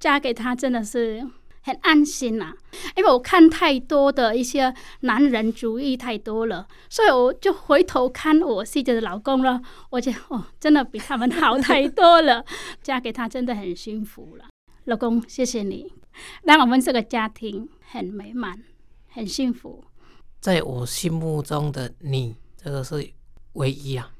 嫁给他真的是很安心呐、啊，因为我看太多的一些男人主义太多了，所以我就回头看我自己的老公了，我觉得哦，真的比他们好太多了，嫁给他真的很幸福了。老公，谢谢你，让我们这个家庭很美满，很幸福。在我心目中的你，这个是唯一啊。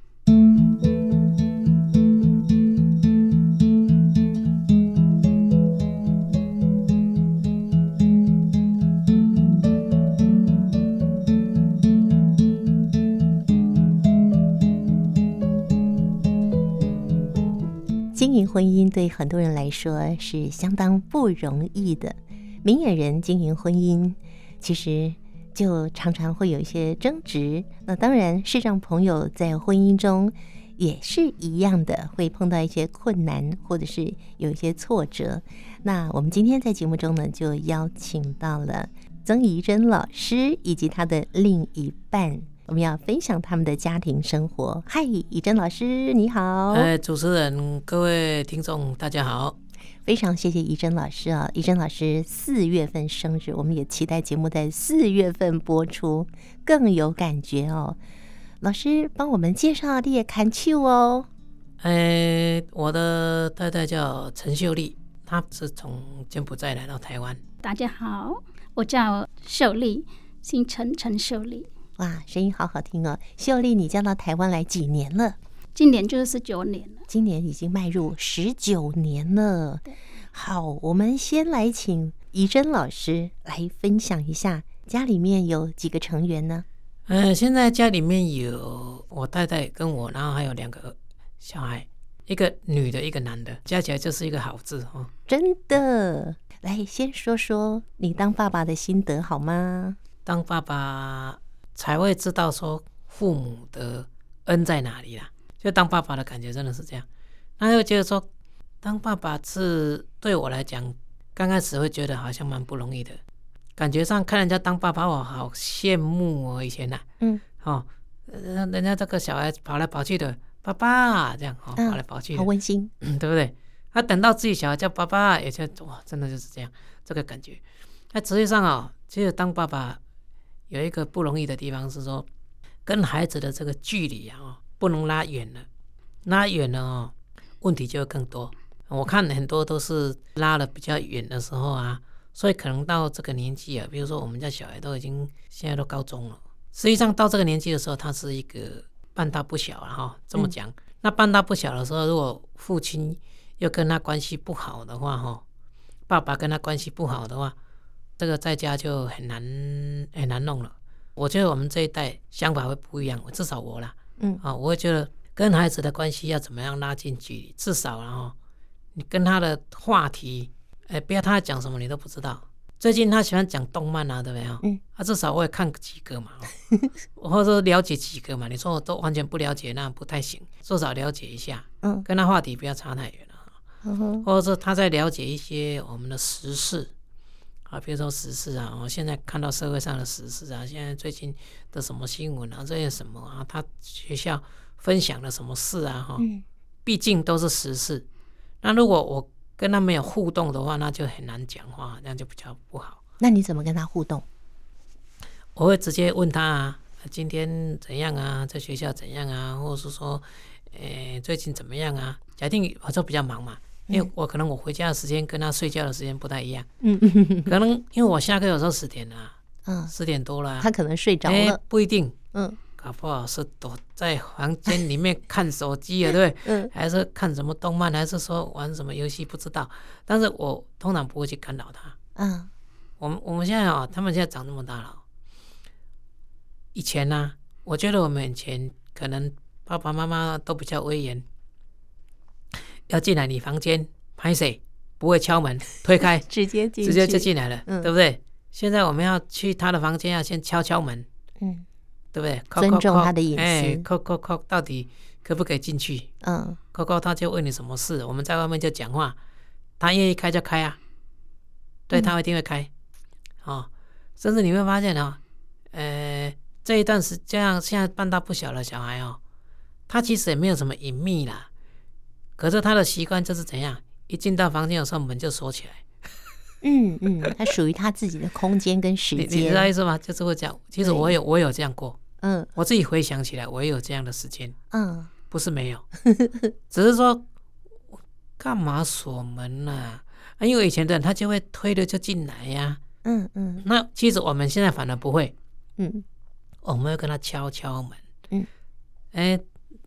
经营婚姻对很多人来说是相当不容易的。明眼人经营婚姻，其实就常常会有一些争执。那当然，视障朋友在婚姻中也是一样的，会碰到一些困难，或者是有一些挫折。那我们今天在节目中呢，就邀请到了曾怡珍老师以及他的另一半。我们要分享他们的家庭生活。嗨，怡珍老师，你好！哎，主持人，各位听众，大家好！非常谢谢怡珍老师啊！怡珍老师四月份生日，我们也期待节目在四月份播出，更有感觉哦。老师帮我们介绍你也看秋哦。哎，我的太太叫陈秀丽，她是从柬埔寨来到台湾。大家好，我叫秀丽，姓陈，陈秀丽。哇，声音好好听哦！秀丽，你嫁到台湾来几年了？今年就是十九年了。今年已经迈入十九年了。好，我们先来请怡珍老师来分享一下，家里面有几个成员呢？呃，现在家里面有我太太跟我，然后还有两个小孩，一个女的，一个男的，加起来就是一个好字哦。真的，来先说说你当爸爸的心得好吗？当爸爸。才会知道说父母的恩在哪里啦。就当爸爸的感觉真的是这样。那又觉得说，当爸爸是对我来讲，刚开始会觉得好像蛮不容易的。感觉上看人家当爸爸，我好羡慕哦。以前呐、啊，嗯，哦，人家这个小孩跑来跑去的，爸爸这样哦，跑来跑去，好温馨，对不对？他等到自己小孩叫爸爸，也就哇，真的就是这样，这个感觉。那实际上啊，其实当爸爸。有一个不容易的地方是说，跟孩子的这个距离啊，不能拉远了，拉远了哦，问题就会更多。我看很多都是拉的比较远的时候啊，所以可能到这个年纪啊，比如说我们家小孩都已经现在都高中了，实际上到这个年纪的时候，他是一个半大不小了哈。这么讲，那半大不小的时候，如果父亲又跟他关系不好的话哈，爸爸跟他关系不好的话。这个在家就很难很难弄了。我觉得我们这一代想法会不一样，至少我啦，嗯啊，我会觉得跟孩子的关系要怎么样拉近距离，至少然后你跟他的话题，哎，不要他讲什么你都不知道。最近他喜欢讲动漫啊，对不对？嗯，啊，至少我也看几个嘛，或者说了解几个嘛。你说我都完全不了解，那不太行，至少了解一下。嗯，跟他话题不要差太远了。或者说他在了解一些我们的时事。啊，比如说时事啊，我现在看到社会上的时事啊，现在最近的什么新闻啊，这些什么啊，他学校分享了什么事啊，哈，毕竟都是时事。那如果我跟他没有互动的话，那就很难讲话，那就比较不好。那你怎么跟他互动？我会直接问他啊，今天怎样啊，在学校怎样啊，或者是说，诶，最近怎么样啊？假定我就比较忙嘛。因为我可能我回家的时间跟他睡觉的时间不太一样，嗯，可能因为我下课有时候十点了，嗯，十点多了，他可能睡着了，不一定，嗯，搞不好是躲在房间里面看手机啊，对不对？嗯，还是看什么动漫，还是说玩什么游戏，不知道。但是我通常不会去干扰他，嗯，我们我们现在啊，他们现在长这么大了，以前呢，我觉得我们以前可能爸爸妈妈都比较威严。要进来你房间拍谁不会敲门 推开 直接进直接就进来了，嗯、对不对？现在我们要去他的房间，要先敲敲门，嗯，对不对？尊重他的隐私。哎，叩叩叩，到底可不可以进去？嗯，叩叩，他就问你什么事，我们在外面就讲话，他愿意开就开啊，对，他一定会开。嗯、哦，甚至你会发现啊、哦，呃，这一段时间现在半大不小的小孩哦，他其实也没有什么隐秘啦。可是他的习惯就是怎样，一进到房间的时候门就锁起来。嗯嗯，他属于他自己的空间跟时 间，你，你知道意思吗？就是会这样。其实我有我有这样过，嗯，我自己回想起来，我也有这样的时间，嗯，不是没有，只是说干嘛锁门呢？因为以前的人他就会推着就进来呀，嗯嗯。那其实我们现在反而不会，嗯，我们会跟他敲敲门，嗯，哎，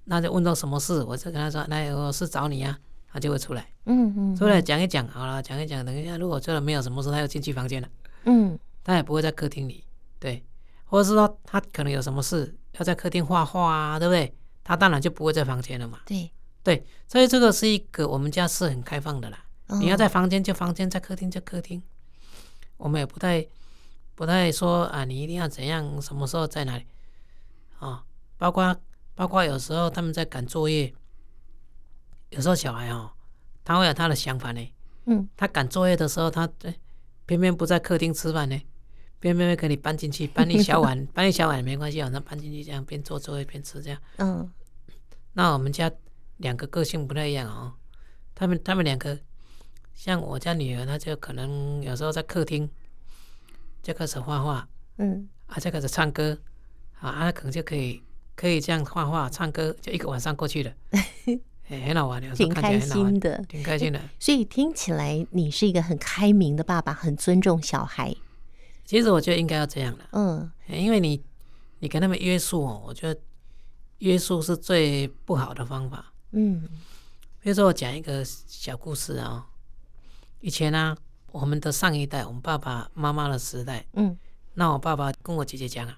那就问到什么事，我就跟他说，那有事找你呀。他就会出来，嗯嗯，出来讲一讲，好了，讲一讲，等一下，如果真的没有什么事，他又进去房间了，嗯，他也不会在客厅里，对，或者是说他可能有什么事要在客厅画画啊，对不对？他当然就不会在房间了嘛，对。对，所以这个是一个我们家是很开放的啦，你要在房间就房间，在客厅就客厅，我们也不太不太说啊，你一定要怎样，什么时候在哪里。啊？包括包括有时候他们在赶作业。有时候小孩哦，他会有他的想法呢。嗯，他赶作业的时候，他偏偏不在客厅吃饭呢，偏偏会给你搬进去，搬一小碗，搬一小碗也没关系，晚上搬进去这样边做作业边吃这样。嗯，那我们家两个个性不太一样哦。他们他们两个，像我家女儿，她就可能有时候在客厅就开始画画，嗯，啊，就开始唱歌，啊，她可能就可以可以这样画画唱歌，就一个晚上过去了。很好玩的，挺开心的，挺开心的。所以听起来你是一个很开明的爸爸，很尊重小孩。其实我觉得应该要这样的，嗯，因为你你跟他们约束哦，我觉得约束是最不好的方法。嗯，比如说我讲一个小故事啊，以前呢，我们的上一代，我们爸爸妈妈的时代，嗯，那我爸爸跟我姐姐讲啊，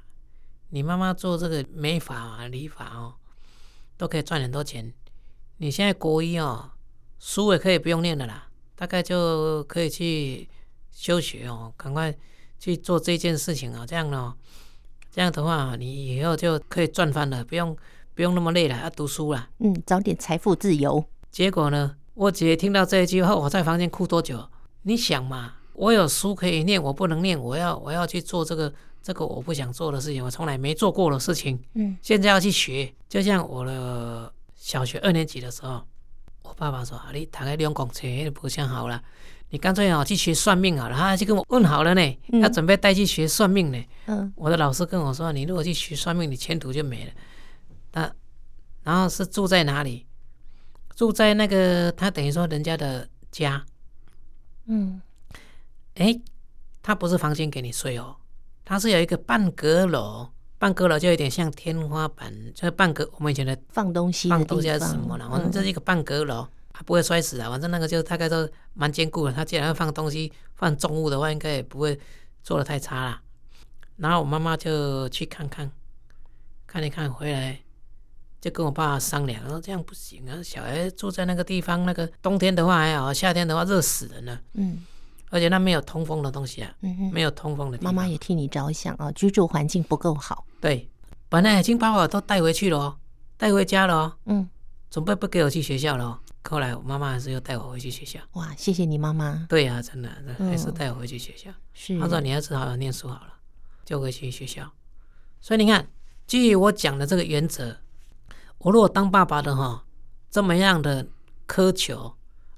你妈妈做这个美发啊、理发哦，都可以赚很多钱。你现在国一哦，书也可以不用念了啦，大概就可以去休学哦，赶快去做这件事情啊，这样哦，这样的话你以后就可以赚翻了，不用不用那么累了，要读书了。嗯，早点财富自由。结果呢，我姐听到这一句话，我在房间哭多久？你想嘛，我有书可以念，我不能念，我要我要去做这个这个我不想做的事情，我从来没做过的事情。嗯，现在要去学，就像我的。小学二年级的时候，我爸爸说：“啊，你大概两公车不想好了，你干脆哦去学算命好了。”他就跟我问好了呢，要准备带去学算命呢。嗯，我的老师跟我说：“你如果去学算命，你前途就没了。”那然后是住在哪里？住在那个他等于说人家的家。嗯，哎，他不是房间给你睡哦，他是有一个半阁楼。半阁楼就有点像天花板，就是半阁我们以前的放东西放东西还是什么了？反正这是一个半阁楼，它不会摔死啊。反正那个就大概都蛮坚固的。它既然要放东西、放重物的话，应该也不会做的太差啦。然后我妈妈就去看看，看一看回来，就跟我爸爸商量，说这样不行啊，小孩住在那个地方，那个冬天的话还好，夏天的话热死人了。嗯。而且那没有通风的东西啊，嗯、没有通风的地方。妈妈也替你着想啊，居住环境不够好。对，本来已经把我都带回去了，带回家了。嗯，准备不给我去学校了。后来我妈妈还是又带我回去学校。哇，谢谢你妈妈。对呀、啊，真的，还是带我回去学校。是、嗯，她说你要是好好念书好了，就回去学校。所以你看，基于我讲的这个原则，我如果当爸爸的哈，这么样的苛求。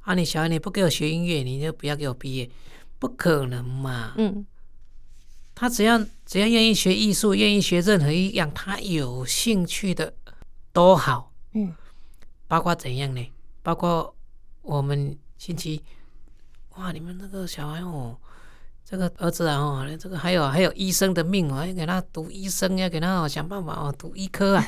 啊！你小孩你不给我学音乐，你就不要给我毕业，不可能嘛。嗯，他只要只要愿意学艺术，愿意学任何一样他有兴趣的都好。嗯，包括怎样呢？包括我们星期，哇，你们那个小孩哦。这个儿子啊，哦，这个还有还有医生的命哦，要给他读医生，要给他想办法哦，读医科啊。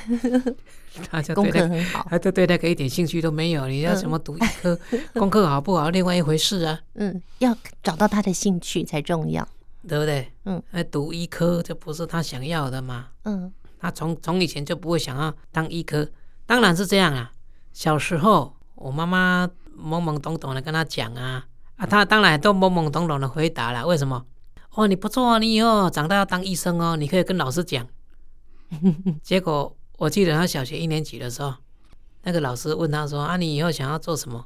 他就对他功课很好，他就对那个一点兴趣都没有。你要什么读医科，嗯、功课好不好，另外一回事啊。嗯，要找到他的兴趣才重要，对不对？嗯，那读医科这不是他想要的嘛。嗯，他从从以前就不会想要当医科，当然是这样啊。小时候我妈妈懵懵懂懂的跟他讲啊。啊，他当然都懵懵懂懂的回答了。为什么？哦，你不错啊，你以后长大要当医生哦，你可以跟老师讲。结果我记得他小学一年级的时候，那个老师问他说：“啊，你以后想要做什么？”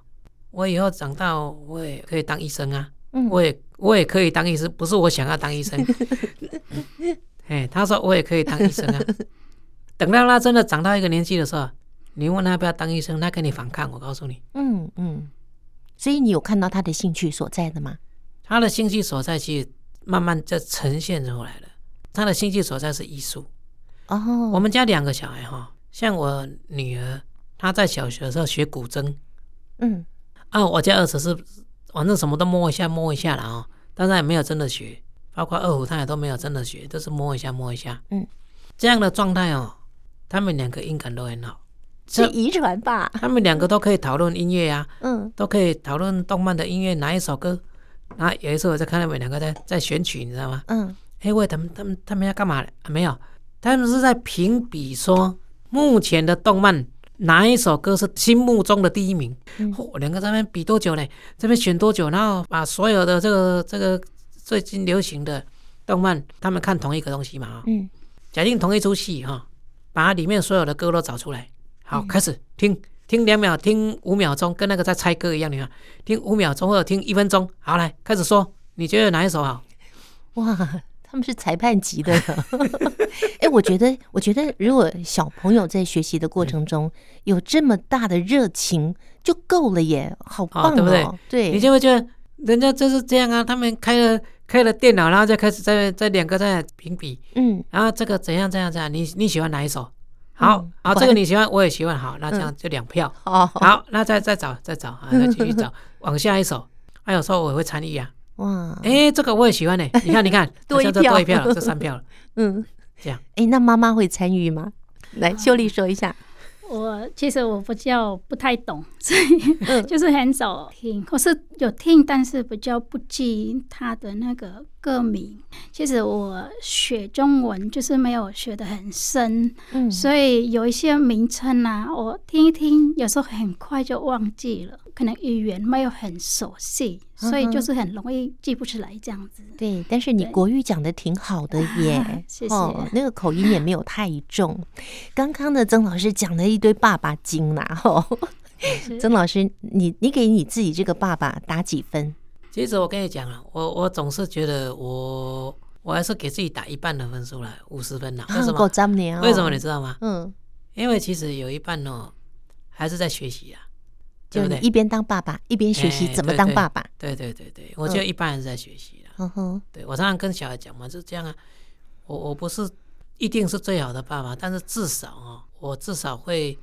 我以后长大我也可以当医生啊，我也我也可以当医生，不是我想要当医生。哎，他说我也可以当医生啊。等到他真的长到一个年纪的时候，你问他要不要当医生，他跟你反抗。我告诉你，嗯嗯。所以你有看到他的兴趣所在的吗？他的兴趣所在其实慢慢在呈现出来了。他的兴趣所在是艺术。哦，我们家两个小孩哈，像我女儿，她在小学的时候学古筝。嗯，啊，我家儿子是反正什么都摸一下摸一下了啊，但是也没有真的学，包括二胡他也都没有真的学，都是摸一下摸一下。嗯，这样的状态哦，他们两个音感都很好。是遗传吧？他们两个都可以讨论音乐呀，嗯，都可以讨论动漫的音乐哪一首歌。然后有一次我在看他们两个在在选曲，你知道吗？嗯，哎喂，他们他们他们要干嘛？啊，没有，他们是在评比说目前的动漫哪一首歌是心目中的第一名。嚯，两个在那边比多久呢？这边选多久？然后把所有的这个这个最近流行的动漫，他们看同一个东西嘛？嗯，假定同一出戏哈，把里面所有的歌都找出来。好，开始听，听两秒，听五秒钟，跟那个在猜歌一样，你看，听五秒钟或者听一分钟。好，来开始说，你觉得哪一首好？哇，他们是裁判级的。哎，我觉得，我觉得，如果小朋友在学习的过程中有这么大的热情，就够了耶，好棒哦，对不对？对，你就会觉得人家就是这样啊，他们开了开了电脑，然后再开始在在两个在评比，嗯，然后这个怎样怎样怎样，你你喜欢哪一首？好好，这个你喜欢，我也喜欢。好，那这样就两票。哦，好，那再再找再找啊，再继续找，往下一首。还有时候我也会参与啊。哇，哎，这个我也喜欢呢。你看，你看，多一票，多一票了，这三票了。嗯，这样。哎，那妈妈会参与吗？来，秀丽说一下。我其实我不叫不太懂，所 以就是很少听，可是有听，但是比较不记他的那个歌名。其实我学中文就是没有学的很深，嗯，所以有一些名称啊，我听一听，有时候很快就忘记了，可能语言没有很熟悉，所以就是很容易记不起来这样子。对，但是你国语讲的挺好的耶，谢谢。哦，那个口音也没有太重。刚刚的曾老师讲了一堆爸爸经啦，吼，曾老师，你你给你自己这个爸爸打几分？其实我跟你讲啊，我我总是觉得我我还是给自己打一半的分数了，五十分了。为什么？为什么你知道吗？嗯，因为其实有一半哦，还是在学习啊，对不对？一边当爸爸一边学习怎么当爸爸。对对对对，我觉得一般人是在学习了。嗯哼，对我常常跟小孩讲嘛，就这样啊。我我不是一定是最好的爸爸，但是至少啊，我至少会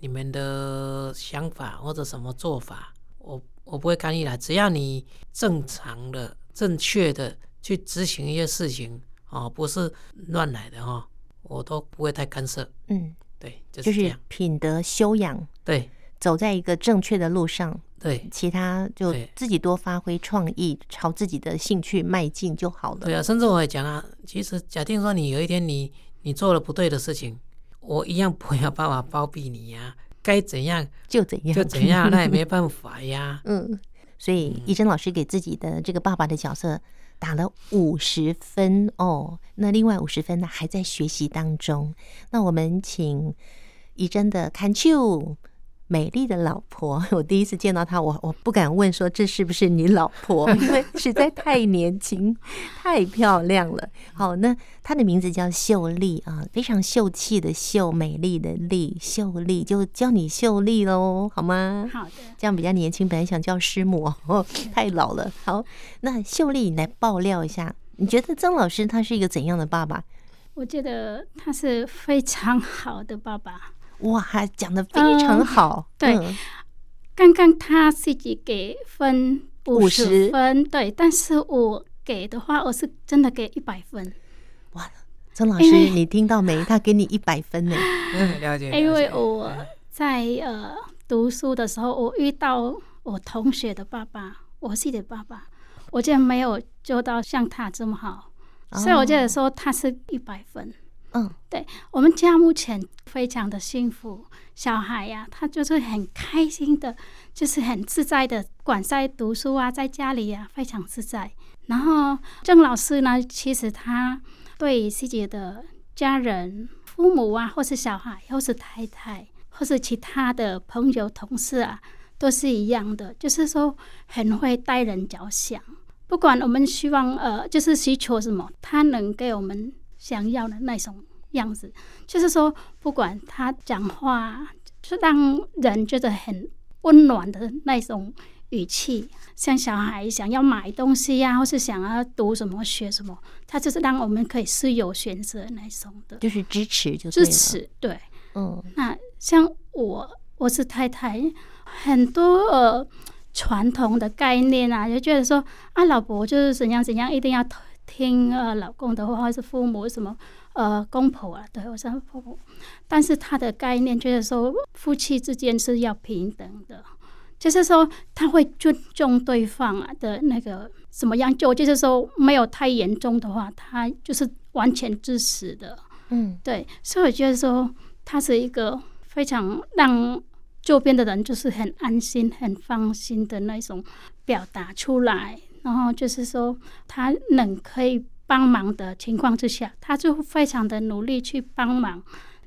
你们的想法或者什么做法，我。我不会干预啦，只要你正常的、正确的去执行一些事情哦，不是乱来的哦，我都不会太干涉。嗯，对，就是这样。就是品德修养，对，走在一个正确的路上。对，其他就自己多发挥创意，朝自己的兴趣迈进就好了。对啊，甚至我也讲啊，其实假定说你有一天你你做了不对的事情，我一样不要办法包庇你呀、啊。该怎样就怎样，就怎样，那也没办法呀。嗯，所以怡珍老师给自己的这个爸爸的角色打了五十分哦。那另外五十分呢，还在学习当中。那我们请怡珍的看秀。美丽的老婆，我第一次见到她，我我不敢问说，这是不是你老婆，因为实在太年轻、太漂亮了。好，那她的名字叫秀丽啊，非常秀气的秀，美丽的丽，秀丽就叫你秀丽喽，好吗？好的，这样比较年轻，本来想叫师母，哦，太老了。好，那秀丽，你来爆料一下，你觉得曾老师他是一个怎样的爸爸？我觉得他是非常好的爸爸。哇，讲的非常好。嗯、对，嗯、刚刚他自己给分五十分，对，但是我给的话，我是真的给一百分。哇，曾老师，你听到没？他给你一百分呢。嗯，了解。因为我在呃读书的时候，我遇到我同学的爸爸，我自己的爸爸，我竟然没有做到像他这么好，哦、所以我觉得说他是一百分。嗯，对，我们家目前非常的幸福，小孩呀、他就是很开心的，就是很自在的，管在读书啊，在家里呀、啊，非常自在。然后郑老师呢，其实他对自己的家人、父母啊，或是小孩，或是太太，或是其他的朋友、同事啊，都是一样的，就是说很会待人着想。不管我们希望呃，就是需求什么，他能给我们。想要的那种样子，就是说，不管他讲话，就让人觉得很温暖的那种语气，像小孩想要买东西呀、啊，或是想要读什么学什么，他就是让我们可以是有选择那种的，就是支持就，就支持对。嗯，那像我，我是太太，很多呃传统的概念啊，就觉得说啊，老婆就是怎样怎样，一定要听呃老公的话，或是父母什么。呃，公婆啊，对，我是婆婆，但是他的概念就是说，夫妻之间是要平等的，就是说他会尊重对方啊的那个怎么样，就就是说没有太严重的话，他就是完全支持的，嗯，对，所以我觉得说他是一个非常让周边的人就是很安心、很放心的那种表达出来，然后就是说他能可以。帮忙的情况之下，他就非常的努力去帮忙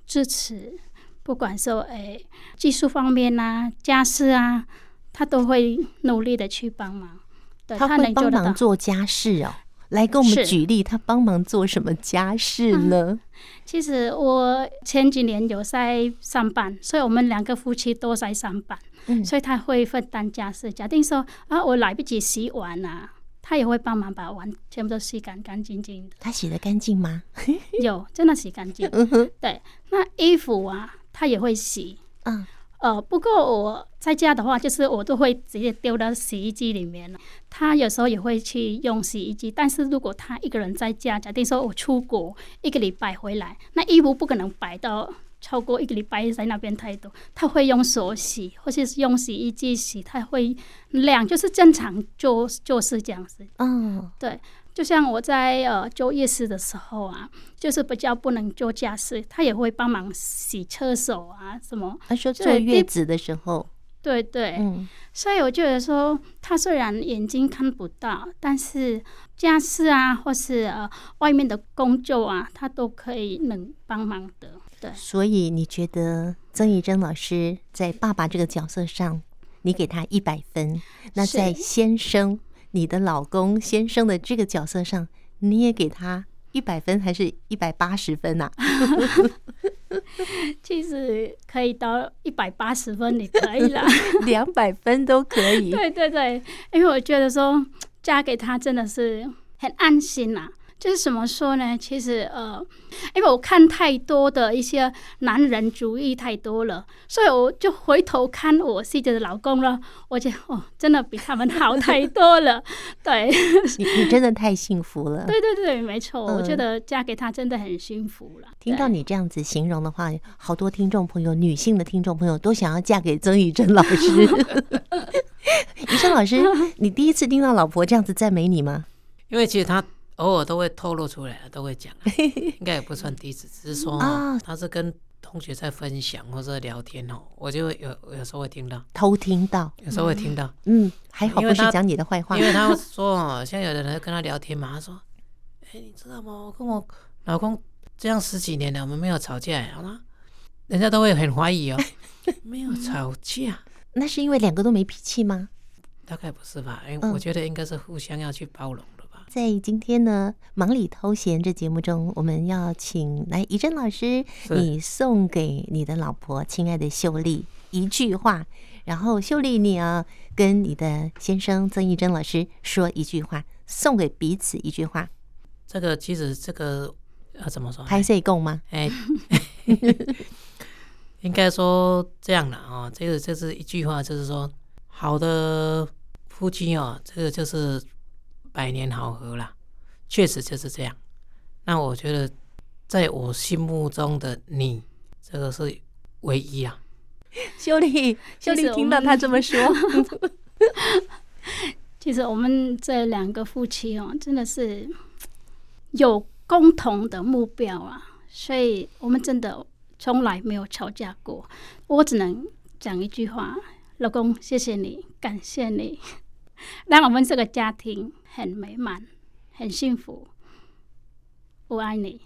支持，不管说诶技术方面啊、家事啊，他都会努力的去帮忙。对，他会帮忙做家事哦。来给我们举例，他帮忙做什么家事呢？嗯，其实我前几年有在上班，所以我们两个夫妻都在上班，嗯，所以他会分担家事。假定说啊，我来不及洗碗啊。他也会帮忙把碗全部都洗干干净净的。他洗的干净吗？有，真的洗干净。对，那衣服啊，他也会洗。嗯，呃，不过我在家的话，就是我都会直接丢到洗衣机里面了。他有时候也会去用洗衣机，但是如果他一个人在家，假定说我出国一个礼拜回来，那衣服不可能摆到。超过一个礼拜在那边太多，他会用手洗，或者是用洗衣机洗，他会晾，就是正常做做事这样子。嗯，对，就像我在呃做夜市的时候啊，就是比较不能做家事，他也会帮忙洗车手啊什么。他说坐月子的时候，对对，嗯，所以我觉得说，他虽然眼睛看不到，但是家事啊，或是呃外面的工作啊，他都可以能帮忙的。对，所以你觉得曾怡珍老师在爸爸这个角色上，你给他一百分。那在先生，你的老公先生的这个角色上，你也给他一百分，还是一百八十分啊？其实可以到一百八十分，你可以啦，两百分都可以。对对对，因为我觉得说嫁给他真的是很安心呐、啊。就是怎么说呢？其实呃，因为我看太多的一些男人主义太多了，所以我就回头看我自己的老公了。我觉得哦，真的比他们好太多了。对，你你真的太幸福了。对对对，没错，我觉得嫁给他真的很幸福了。听到你这样子形容的话，好多听众朋友，女性的听众朋友都想要嫁给曾宇珍老师。宇珍老师，你第一次听到老婆这样子赞美你吗？因为其实他。偶尔都会透露出来，都会讲，应该也不算第一次，只是说他是跟同学在分享或者聊天哦，我就有有时候会听到，偷听到，有时候会听到，嗯，还好不是讲你的坏话，因为他 说，像有的人跟他聊天嘛，他说，哎，你知道吗？我跟我老公这样十几年了，我们没有吵架，好吗？人家都会很怀疑哦，没有吵架，那是因为两个都没脾气吗？大概不是吧，因为我觉得应该是互相要去包容。在今天呢，忙里偷闲这节目中，我们要请来怡珍老师，你送给你的老婆，亲爱的秀丽一句话，然后秀丽你要跟你的先生曾怡珍老师说一句话，送给彼此一句话。这个其实这个要怎么说？拍摄够吗？哎，应该说这样的啊，这个就是一句话，就是说好的夫妻哦，这个就是。百年好合啦，确实就是这样。那我觉得，在我心目中的你，这个是唯一啊。秀丽，秀丽听到他这么说 其实我们这两个夫妻哦，真的是有共同的目标啊，所以我们真的从来没有吵架过。我只能讲一句话：老公，谢谢你，感谢你。让我们这个家庭很美满，很幸福。我爱你。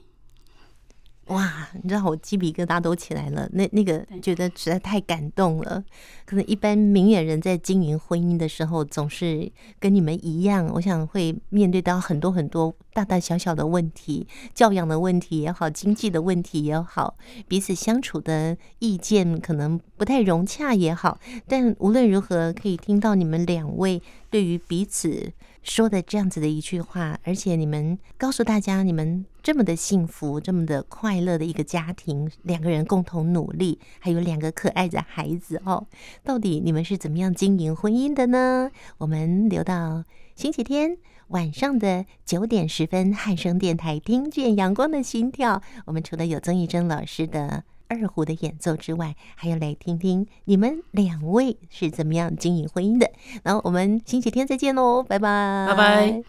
哇，你知道我鸡皮疙瘩都起来了，那那个觉得实在太感动了。可能一般明眼人在经营婚姻的时候，总是跟你们一样，我想会面对到很多很多大大小小的问题，教养的问题也好，经济的问题也好，彼此相处的意见可能不太融洽也好。但无论如何，可以听到你们两位对于彼此。说的这样子的一句话，而且你们告诉大家，你们这么的幸福，这么的快乐的一个家庭，两个人共同努力，还有两个可爱的孩子哦。到底你们是怎么样经营婚姻的呢？我们留到星期天晚上的九点十分，汉声电台听见阳光的心跳。我们除了有曾艺珍老师的。二胡的演奏之外，还要来听听你们两位是怎么样经营婚姻的。然后我们星期天再见喽，拜拜，拜拜。